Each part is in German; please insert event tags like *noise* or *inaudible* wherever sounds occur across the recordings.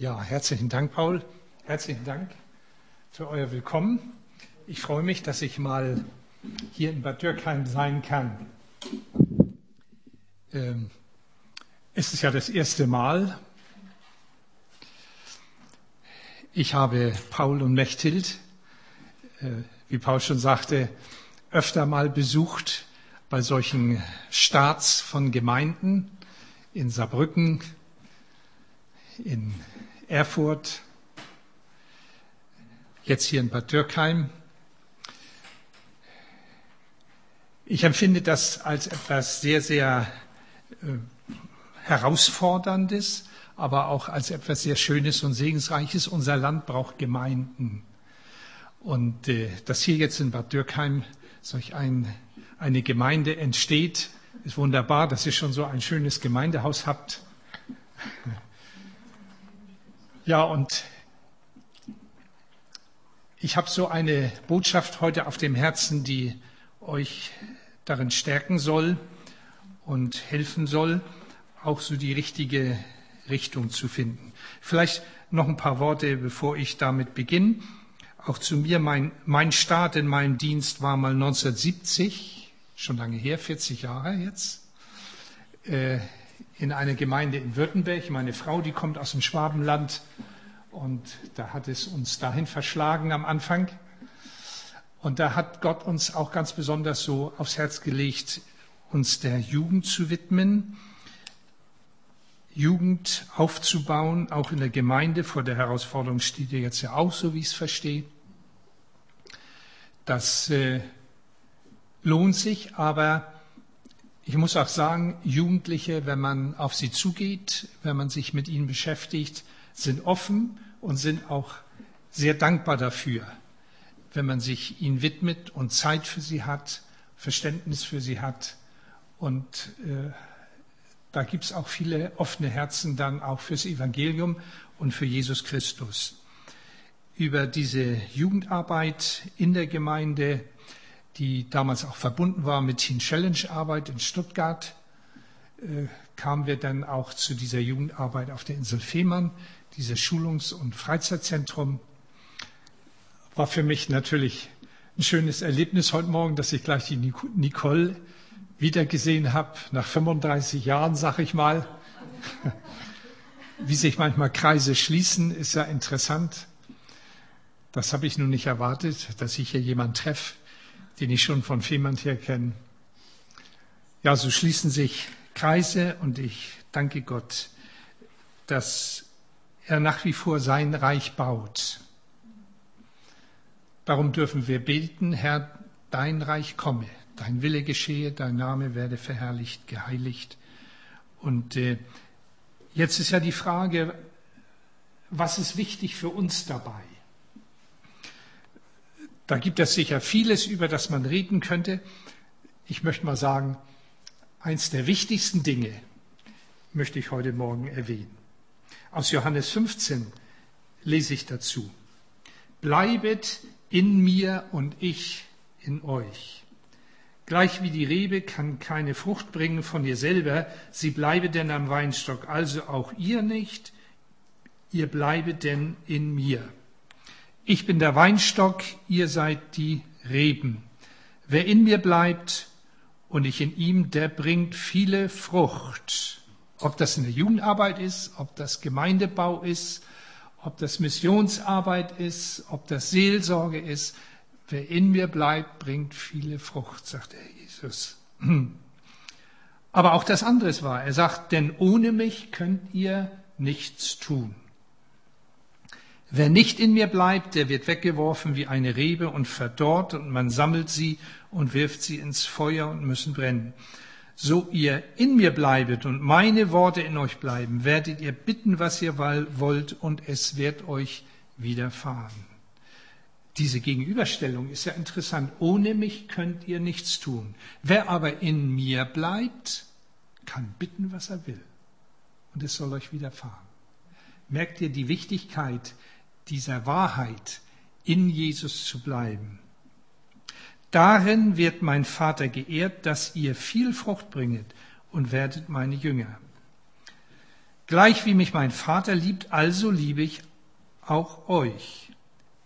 Ja, herzlichen Dank, Paul. Herzlichen Dank für euer Willkommen. Ich freue mich, dass ich mal hier in Bad Dürkheim sein kann. Ähm, es ist ja das erste Mal. Ich habe Paul und Mechthild, äh, wie Paul schon sagte, öfter mal besucht bei solchen Starts von Gemeinden in Saarbrücken, in Erfurt, jetzt hier in Bad Dürkheim. Ich empfinde das als etwas sehr, sehr äh, Herausforderndes, aber auch als etwas sehr Schönes und Segensreiches. Unser Land braucht Gemeinden. Und äh, dass hier jetzt in Bad Dürkheim solch ein, eine Gemeinde entsteht, ist wunderbar, dass ihr schon so ein schönes Gemeindehaus habt. Ja, und ich habe so eine Botschaft heute auf dem Herzen, die euch darin stärken soll und helfen soll, auch so die richtige Richtung zu finden. Vielleicht noch ein paar Worte, bevor ich damit beginne. Auch zu mir, mein, mein Start in meinem Dienst war mal 1970, schon lange her, 40 Jahre jetzt, äh, in einer Gemeinde in Württemberg. Meine Frau, die kommt aus dem Schwabenland und da hat es uns dahin verschlagen am Anfang. Und da hat Gott uns auch ganz besonders so aufs Herz gelegt, uns der Jugend zu widmen, Jugend aufzubauen, auch in der Gemeinde. Vor der Herausforderung steht ihr jetzt ja auch, so wie ich es verstehe. Das äh, lohnt sich, aber ich muss auch sagen, Jugendliche, wenn man auf sie zugeht, wenn man sich mit ihnen beschäftigt, sind offen und sind auch sehr dankbar dafür, wenn man sich ihnen widmet und Zeit für sie hat, Verständnis für sie hat. Und äh, da gibt es auch viele offene Herzen dann auch fürs Evangelium und für Jesus Christus. Über diese Jugendarbeit in der Gemeinde, die damals auch verbunden war mit Teen Challenge Arbeit in Stuttgart, äh, kamen wir dann auch zu dieser Jugendarbeit auf der Insel Fehmarn, dieses Schulungs- und Freizeitzentrum. War für mich natürlich ein schönes Erlebnis heute Morgen, dass ich gleich die Nicole wiedergesehen habe, nach 35 Jahren, sag ich mal. *laughs* Wie sich manchmal Kreise schließen, ist ja interessant. Das habe ich nun nicht erwartet, dass ich hier jemanden treffe, den ich schon von Fehmarn her kenne. Ja, so schließen sich Kreise und ich danke Gott, dass er nach wie vor sein Reich baut. Darum dürfen wir beten, Herr, dein Reich komme, dein Wille geschehe, dein Name werde verherrlicht, geheiligt. Und äh, jetzt ist ja die Frage, was ist wichtig für uns dabei? Da gibt es sicher vieles, über das man reden könnte. Ich möchte mal sagen, Eins der wichtigsten Dinge möchte ich heute Morgen erwähnen. Aus Johannes 15 lese ich dazu. Bleibet in mir und ich in euch. Gleich wie die Rebe kann keine Frucht bringen von ihr selber, sie bleibe denn am Weinstock, also auch ihr nicht, ihr bleibet denn in mir. Ich bin der Weinstock, ihr seid die Reben. Wer in mir bleibt und ich in ihm, der bringt viele Frucht. Ob das in der Jugendarbeit ist, ob das Gemeindebau ist, ob das Missionsarbeit ist, ob das Seelsorge ist. Wer in mir bleibt, bringt viele Frucht, sagt der Jesus. Aber auch das andere wahr. Er sagt, denn ohne mich könnt ihr nichts tun. Wer nicht in mir bleibt, der wird weggeworfen wie eine Rebe und verdorrt und man sammelt sie und wirft sie ins Feuer und müssen brennen. So ihr in mir bleibet und meine Worte in euch bleiben, werdet ihr bitten, was ihr wollt und es wird euch widerfahren. Diese Gegenüberstellung ist ja interessant. Ohne mich könnt ihr nichts tun. Wer aber in mir bleibt, kann bitten, was er will. Und es soll euch widerfahren. Merkt ihr die Wichtigkeit dieser Wahrheit, in Jesus zu bleiben. Darin wird mein Vater geehrt, dass ihr viel Frucht bringet und werdet meine Jünger. Gleich wie mich mein Vater liebt, also liebe ich auch euch.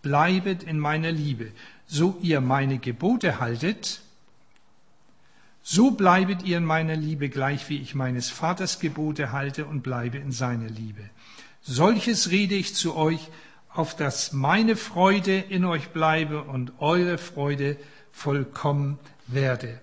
Bleibet in meiner Liebe. So ihr meine Gebote haltet, so bleibet ihr in meiner Liebe, gleich wie ich meines Vaters Gebote halte und bleibe in seiner Liebe. Solches rede ich zu euch, auf dass meine Freude in euch bleibe und eure Freude vollkommen werde.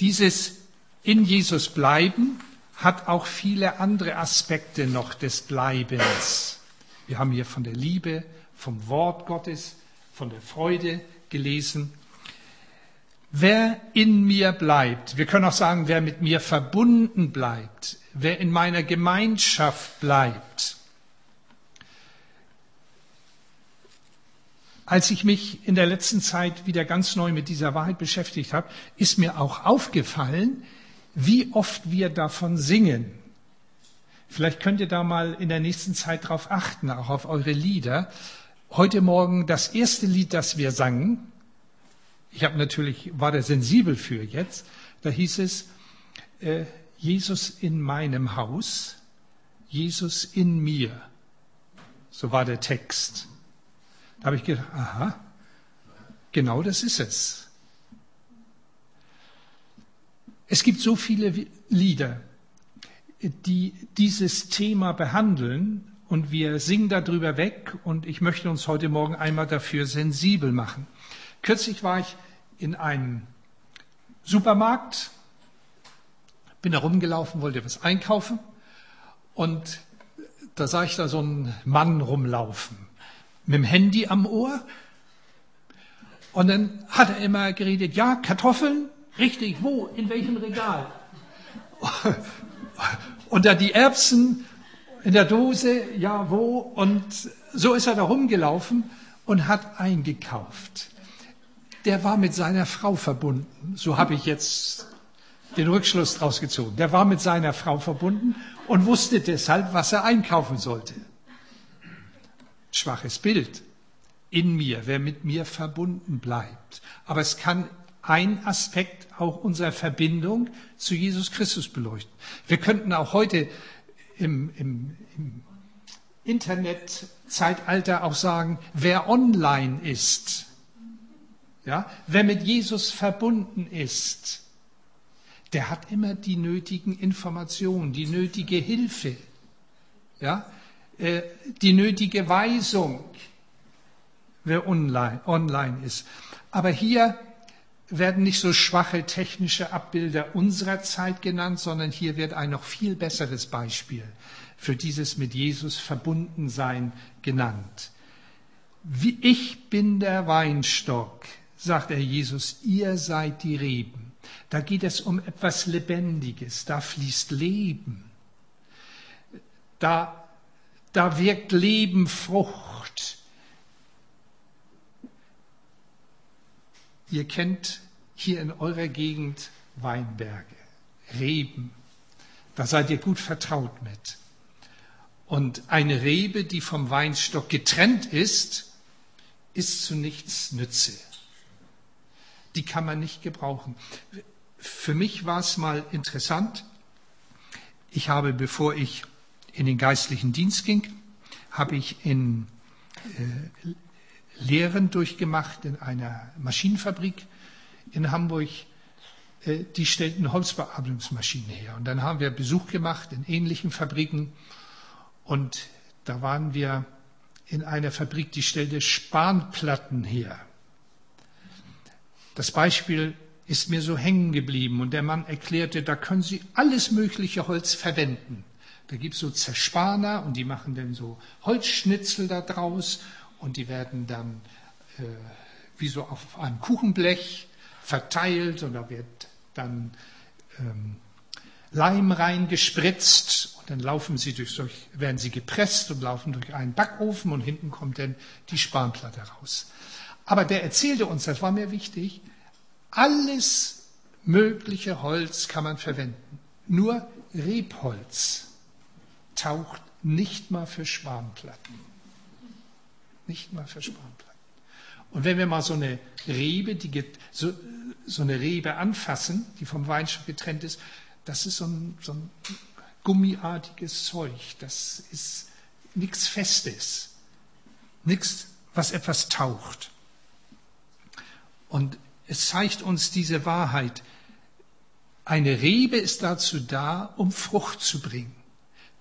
Dieses in Jesus bleiben hat auch viele andere Aspekte noch des Bleibens. Wir haben hier von der Liebe, vom Wort Gottes, von der Freude gelesen. Wer in mir bleibt, wir können auch sagen, wer mit mir verbunden bleibt, wer in meiner Gemeinschaft bleibt. Als ich mich in der letzten Zeit wieder ganz neu mit dieser Wahrheit beschäftigt habe, ist mir auch aufgefallen, wie oft wir davon singen. Vielleicht könnt ihr da mal in der nächsten Zeit drauf achten, auch auf eure Lieder. Heute Morgen das erste Lied, das wir sangen, ich habe natürlich, war da sensibel für jetzt, da hieß es, äh, Jesus in meinem Haus, Jesus in mir. So war der Text. Habe ich gedacht, aha, genau das ist es. Es gibt so viele Lieder, die dieses Thema behandeln und wir singen darüber weg und ich möchte uns heute Morgen einmal dafür sensibel machen. Kürzlich war ich in einem Supermarkt, bin da rumgelaufen, wollte was einkaufen und da sah ich da so einen Mann rumlaufen mit dem Handy am Ohr und dann hat er immer geredet, ja, Kartoffeln, richtig, wo, in welchem Regal? *laughs* Und da die Erbsen in der Dose, ja, wo? Und so ist er da rumgelaufen und hat eingekauft der war mit seiner Frau verbunden. So habe ich jetzt den Rückschluss daraus gezogen. Der war mit seiner Frau verbunden und wusste deshalb, was er einkaufen sollte. Schwaches Bild in mir, wer mit mir verbunden bleibt. Aber es kann ein Aspekt auch unserer Verbindung zu Jesus Christus beleuchten. Wir könnten auch heute im, im, im Internetzeitalter auch sagen, wer online ist, ja, wer mit Jesus verbunden ist, der hat immer die nötigen Informationen, die nötige Hilfe, ja, die nötige Weisung, wer online, online ist. Aber hier werden nicht so schwache technische Abbilder unserer Zeit genannt, sondern hier wird ein noch viel besseres Beispiel für dieses mit Jesus verbunden sein genannt. Wie ich bin der Weinstock, sagt er Jesus, ihr seid die Reben. Da geht es um etwas Lebendiges, da fließt Leben. Da, da wirkt Leben Frucht. Ihr kennt hier in eurer Gegend Weinberge, Reben. Da seid ihr gut vertraut mit. Und eine Rebe, die vom Weinstock getrennt ist, ist zu nichts Nütze die kann man nicht gebrauchen. Für mich war es mal interessant. Ich habe, bevor ich in den geistlichen Dienst ging, habe ich in äh, Lehren durchgemacht in einer Maschinenfabrik in Hamburg. Äh, die stellten Holzbearbeitungsmaschinen her. Und dann haben wir Besuch gemacht in ähnlichen Fabriken. Und da waren wir in einer Fabrik, die stellte Spanplatten her. Das Beispiel ist mir so hängen geblieben und der Mann erklärte, da können Sie alles mögliche Holz verwenden. Da gibt es so Zerspaner und die machen dann so Holzschnitzel da draus und die werden dann äh, wie so auf einem Kuchenblech verteilt und da wird dann ähm, Leim reingespritzt und dann laufen sie durch solch, werden sie gepresst und laufen durch einen Backofen und hinten kommt dann die Spanplatte raus. Aber der erzählte uns, das war mir wichtig, alles mögliche Holz kann man verwenden. Nur Rebholz taucht nicht mal für Spanplatten. Nicht mal für Spanplatten. Und wenn wir mal so eine Rebe, die so, so eine Rebe anfassen, die vom Weinstock getrennt ist, das ist so ein, so ein gummiartiges Zeug. Das ist nichts Festes. Nichts, was etwas taucht. Und es zeigt uns diese Wahrheit. Eine Rebe ist dazu da, um Frucht zu bringen.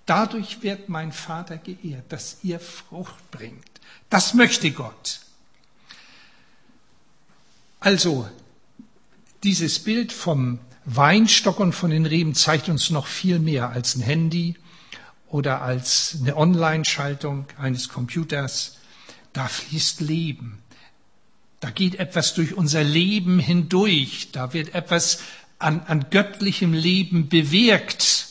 Dadurch wird mein Vater geehrt, dass ihr Frucht bringt. Das möchte Gott. Also, dieses Bild vom Weinstock und von den Reben zeigt uns noch viel mehr als ein Handy oder als eine Online-Schaltung eines Computers. Da fließt Leben. Da geht etwas durch unser Leben hindurch. Da wird etwas an, an göttlichem Leben bewirkt.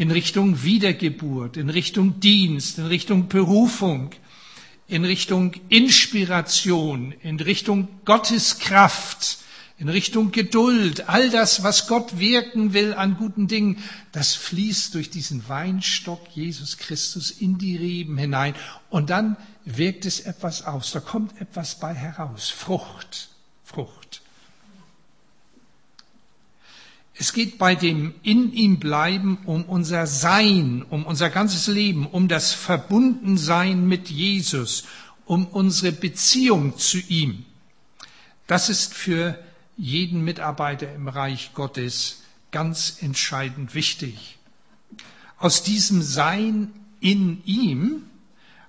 In Richtung Wiedergeburt, in Richtung Dienst, in Richtung Berufung, in Richtung Inspiration, in Richtung Gottes Kraft, in Richtung Geduld, all das, was Gott wirken will an guten Dingen, das fließt durch diesen Weinstock Jesus Christus in die Reben hinein. Und dann wirkt es etwas aus, da kommt etwas bei heraus, Frucht, Frucht. Es geht bei dem in ihm bleiben um unser Sein, um unser ganzes Leben, um das Verbundensein mit Jesus, um unsere Beziehung zu ihm. Das ist für jeden Mitarbeiter im Reich Gottes ganz entscheidend wichtig. Aus diesem Sein in ihm,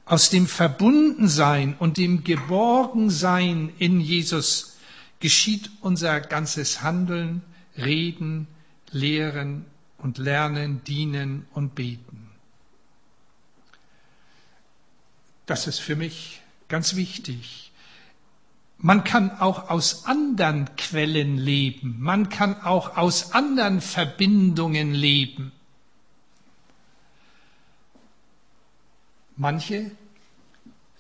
aus dem Verbundensein und dem Geborgensein in Jesus geschieht unser ganzes Handeln, Reden, Lehren und Lernen, Dienen und Beten. Das ist für mich ganz wichtig. Man kann auch aus anderen Quellen leben. Man kann auch aus anderen Verbindungen leben. Manche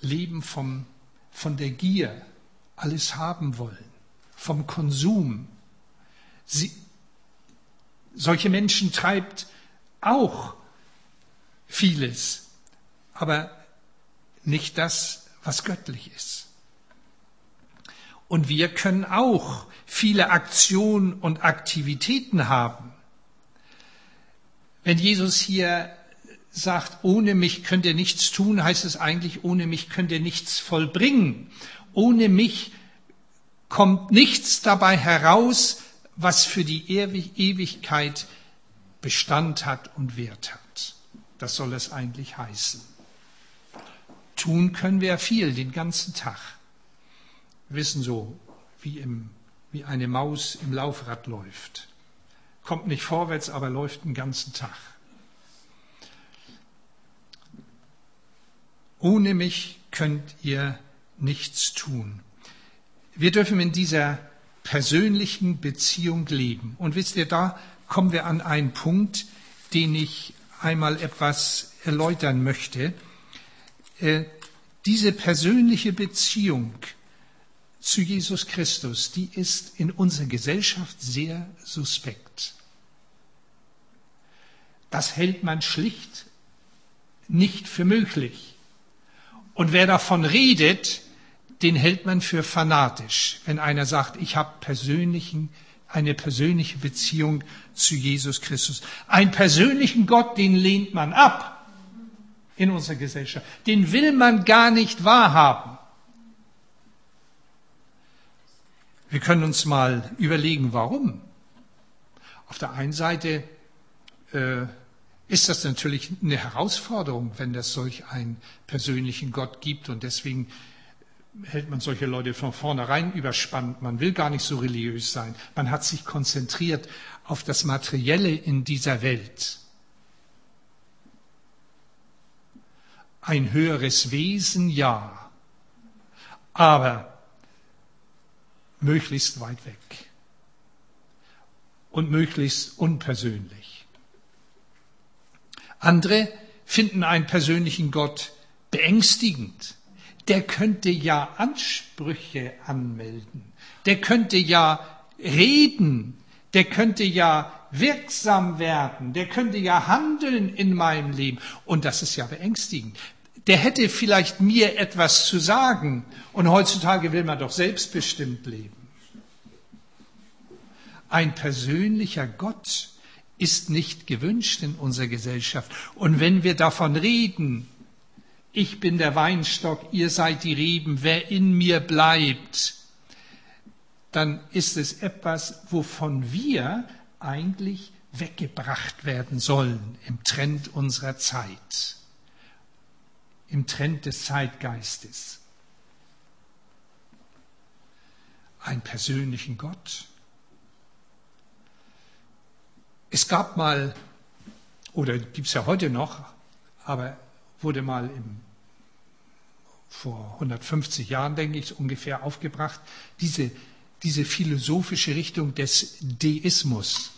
leben vom, von der Gier, alles haben wollen, vom Konsum. Sie, solche Menschen treibt auch vieles, aber nicht das, was göttlich ist. Und wir können auch viele Aktionen und Aktivitäten haben. Wenn Jesus hier sagt, ohne mich könnt ihr nichts tun, heißt es eigentlich, ohne mich könnt ihr nichts vollbringen. Ohne mich kommt nichts dabei heraus, was für die Ewigkeit Bestand hat und Wert hat. Das soll es eigentlich heißen. Tun können wir viel den ganzen Tag wissen so, wie, im, wie eine Maus im Laufrad läuft. Kommt nicht vorwärts, aber läuft den ganzen Tag. Ohne mich könnt ihr nichts tun. Wir dürfen in dieser persönlichen Beziehung leben. Und wisst ihr, da kommen wir an einen Punkt, den ich einmal etwas erläutern möchte. Äh, diese persönliche Beziehung zu Jesus Christus, die ist in unserer Gesellschaft sehr suspekt. Das hält man schlicht nicht für möglich. Und wer davon redet, den hält man für fanatisch, wenn einer sagt, ich habe persönlichen, eine persönliche Beziehung zu Jesus Christus. Einen persönlichen Gott, den lehnt man ab in unserer Gesellschaft. Den will man gar nicht wahrhaben. Wir können uns mal überlegen, warum. Auf der einen Seite äh, ist das natürlich eine Herausforderung, wenn es solch einen persönlichen Gott gibt und deswegen hält man solche Leute von vornherein überspannt. Man will gar nicht so religiös sein. Man hat sich konzentriert auf das Materielle in dieser Welt. Ein höheres Wesen, ja. Aber möglichst weit weg und möglichst unpersönlich. Andere finden einen persönlichen Gott beängstigend. Der könnte ja Ansprüche anmelden. Der könnte ja reden. Der könnte ja wirksam werden. Der könnte ja handeln in meinem Leben. Und das ist ja beängstigend der hätte vielleicht mir etwas zu sagen. Und heutzutage will man doch selbstbestimmt leben. Ein persönlicher Gott ist nicht gewünscht in unserer Gesellschaft. Und wenn wir davon reden, ich bin der Weinstock, ihr seid die Reben, wer in mir bleibt, dann ist es etwas, wovon wir eigentlich weggebracht werden sollen im Trend unserer Zeit, im Trend des Zeitgeistes. Einen persönlichen Gott. Es gab mal, oder gibt es ja heute noch, aber wurde mal im, vor 150 Jahren, denke ich, ungefähr aufgebracht, diese, diese philosophische Richtung des Deismus.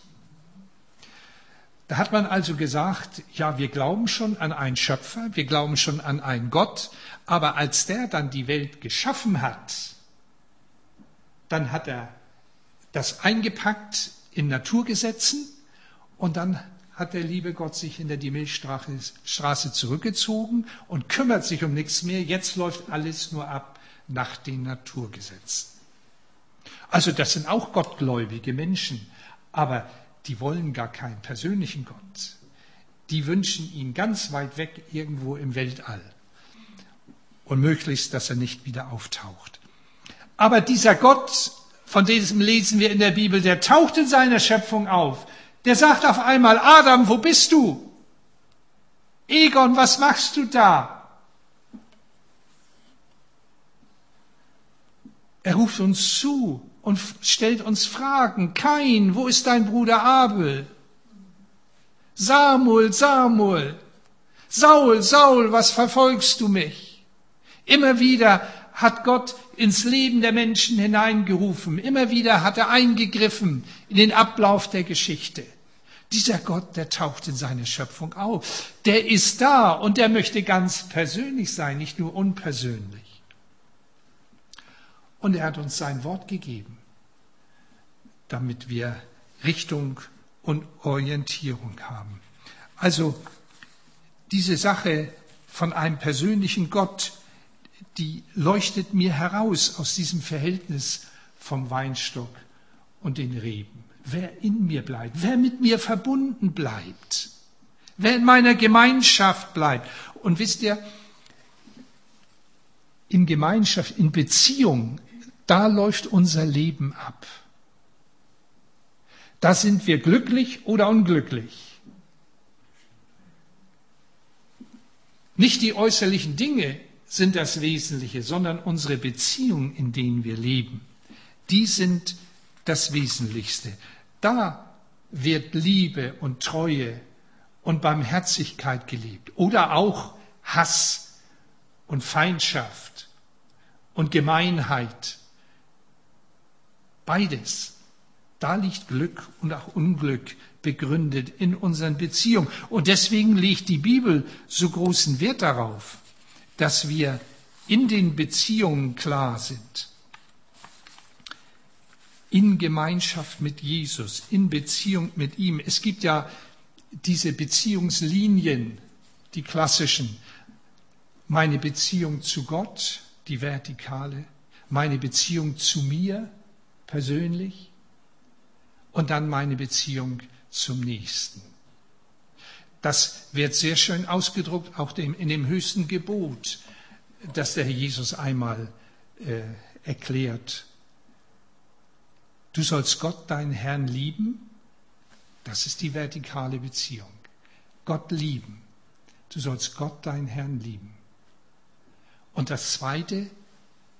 Da hat man also gesagt, ja, wir glauben schon an einen Schöpfer, wir glauben schon an einen Gott, aber als der dann die Welt geschaffen hat, dann hat er das eingepackt in Naturgesetzen und dann hat der liebe Gott sich hinter die Milchstraße zurückgezogen und kümmert sich um nichts mehr. Jetzt läuft alles nur ab nach den Naturgesetzen. Also das sind auch gottgläubige Menschen, aber die wollen gar keinen persönlichen Gott. Die wünschen ihn ganz weit weg irgendwo im Weltall. Und möglichst, dass er nicht wieder auftaucht. Aber dieser Gott, von diesem lesen wir in der Bibel, der taucht in seiner Schöpfung auf. Der sagt auf einmal, Adam, wo bist du? Egon, was machst du da? Er ruft uns zu und stellt uns Fragen. Kain, wo ist dein Bruder Abel? Samuel, Samuel, Saul, Saul, was verfolgst du mich? Immer wieder hat Gott ins Leben der Menschen hineingerufen. Immer wieder hat er eingegriffen in den Ablauf der Geschichte. Dieser Gott, der taucht in seine Schöpfung auf. Der ist da und der möchte ganz persönlich sein, nicht nur unpersönlich. Und er hat uns sein Wort gegeben, damit wir Richtung und Orientierung haben. Also diese Sache von einem persönlichen Gott, die leuchtet mir heraus aus diesem Verhältnis vom Weinstock und den Reben wer in mir bleibt, wer mit mir verbunden bleibt, wer in meiner Gemeinschaft bleibt. Und wisst ihr, in Gemeinschaft, in Beziehung, da läuft unser Leben ab. Da sind wir glücklich oder unglücklich. Nicht die äußerlichen Dinge sind das Wesentliche, sondern unsere Beziehungen, in denen wir leben. Die sind das Wesentlichste. Da wird Liebe und Treue und Barmherzigkeit gelebt. Oder auch Hass und Feindschaft und Gemeinheit. Beides. Da liegt Glück und auch Unglück begründet in unseren Beziehungen. Und deswegen legt die Bibel so großen Wert darauf, dass wir in den Beziehungen klar sind in Gemeinschaft mit Jesus, in Beziehung mit ihm. Es gibt ja diese Beziehungslinien, die klassischen. Meine Beziehung zu Gott, die vertikale, meine Beziehung zu mir persönlich und dann meine Beziehung zum Nächsten. Das wird sehr schön ausgedruckt, auch in dem höchsten Gebot, das der Herr Jesus einmal äh, erklärt Du sollst Gott, deinen Herrn, lieben. Das ist die vertikale Beziehung. Gott lieben. Du sollst Gott, deinen Herrn, lieben. Und das Zweite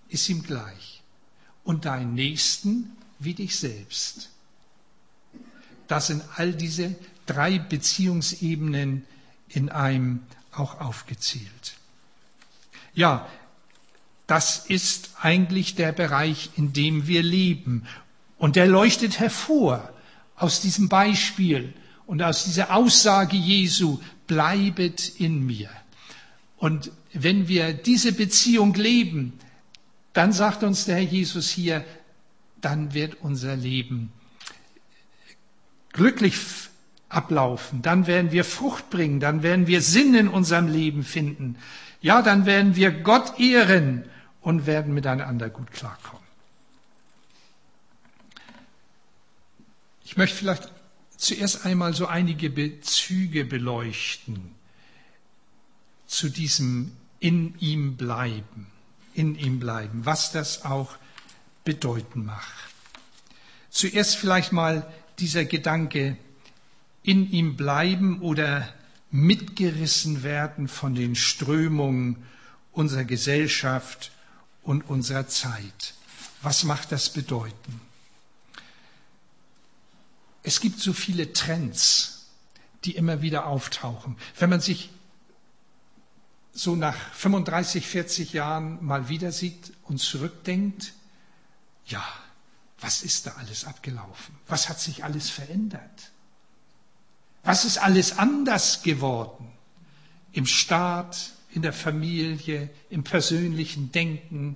ist ihm gleich. Und deinen Nächsten wie dich selbst. Das sind all diese drei Beziehungsebenen in einem auch aufgezählt. Ja, das ist eigentlich der Bereich, in dem wir leben. Und der leuchtet hervor aus diesem Beispiel und aus dieser Aussage Jesu, bleibet in mir. Und wenn wir diese Beziehung leben, dann sagt uns der Herr Jesus hier, dann wird unser Leben glücklich ablaufen, dann werden wir Frucht bringen, dann werden wir Sinn in unserem Leben finden. Ja, dann werden wir Gott ehren und werden miteinander gut klarkommen. Ich möchte vielleicht zuerst einmal so einige Bezüge beleuchten zu diesem in ihm bleiben, in ihm bleiben, was das auch bedeuten mag. Zuerst vielleicht mal dieser Gedanke, in ihm bleiben oder mitgerissen werden von den Strömungen unserer Gesellschaft und unserer Zeit. Was macht das bedeuten? Es gibt so viele Trends, die immer wieder auftauchen. Wenn man sich so nach 35, 40 Jahren mal wieder sieht und zurückdenkt, ja, was ist da alles abgelaufen? Was hat sich alles verändert? Was ist alles anders geworden? Im Staat, in der Familie, im persönlichen Denken,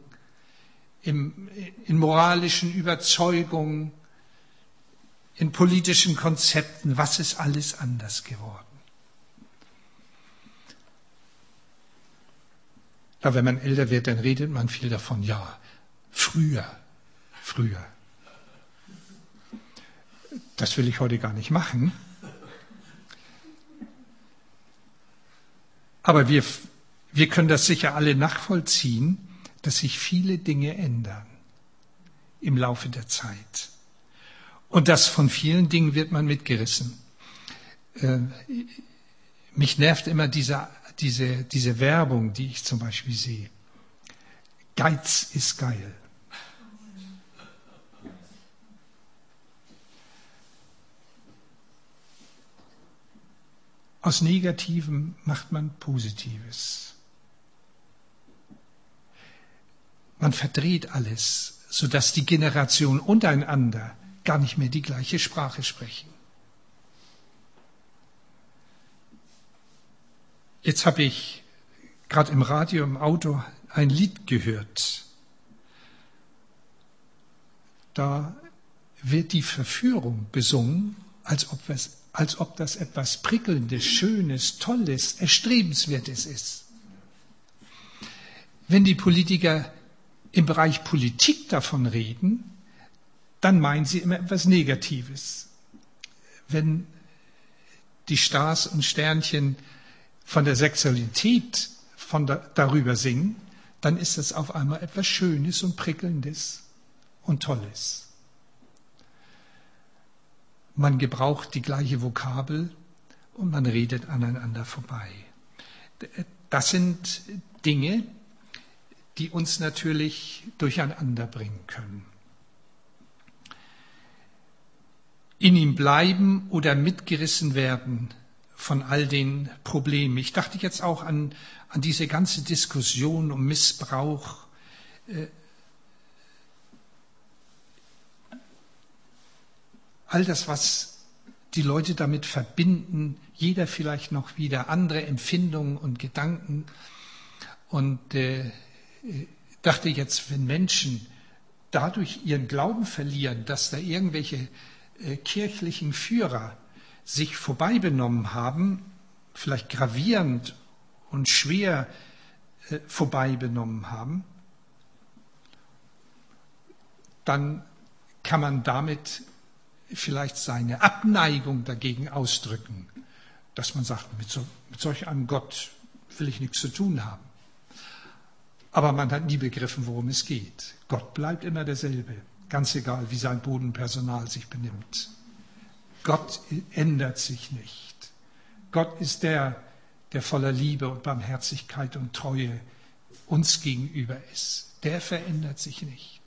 im, in moralischen Überzeugungen, in politischen Konzepten. Was ist alles anders geworden? Ja, wenn man älter wird, dann redet man viel davon, ja, früher, früher. Das will ich heute gar nicht machen. Aber wir, wir können das sicher alle nachvollziehen, dass sich viele Dinge ändern im Laufe der Zeit. Und das von vielen Dingen wird man mitgerissen. Äh, mich nervt immer diese, diese, diese Werbung, die ich zum Beispiel sehe. Geiz ist geil. Aus Negativem macht man Positives. Man verdreht alles, sodass die Generation untereinander gar nicht mehr die gleiche Sprache sprechen. Jetzt habe ich gerade im Radio, im Auto ein Lied gehört. Da wird die Verführung besungen, als ob es als ob das etwas Prickelndes, Schönes, Tolles, Erstrebenswertes ist. Wenn die Politiker im Bereich Politik davon reden, dann meinen sie immer etwas Negatives. Wenn die Stars und Sternchen von der Sexualität von da, darüber singen, dann ist es auf einmal etwas Schönes und Prickelndes und Tolles. Man gebraucht die gleiche Vokabel und man redet aneinander vorbei. Das sind Dinge, die uns natürlich durcheinander bringen können. In ihm bleiben oder mitgerissen werden von all den Problemen. Ich dachte jetzt auch an, an diese ganze Diskussion um Missbrauch. All das, was die Leute damit verbinden, jeder vielleicht noch wieder andere Empfindungen und Gedanken. Und äh, dachte jetzt, wenn Menschen dadurch ihren Glauben verlieren, dass da irgendwelche äh, kirchlichen Führer sich vorbei benommen haben, vielleicht gravierend und schwer äh, vorbei haben, dann kann man damit vielleicht seine Abneigung dagegen ausdrücken, dass man sagt, mit, so, mit solch einem Gott will ich nichts zu tun haben. Aber man hat nie begriffen, worum es geht. Gott bleibt immer derselbe, ganz egal, wie sein Bodenpersonal sich benimmt. Gott ändert sich nicht. Gott ist der, der voller Liebe und Barmherzigkeit und Treue uns gegenüber ist. Der verändert sich nicht.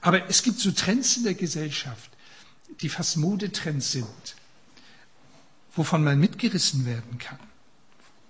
Aber es gibt so Trends in der Gesellschaft, die fast Modetrends sind, wovon man mitgerissen werden kann.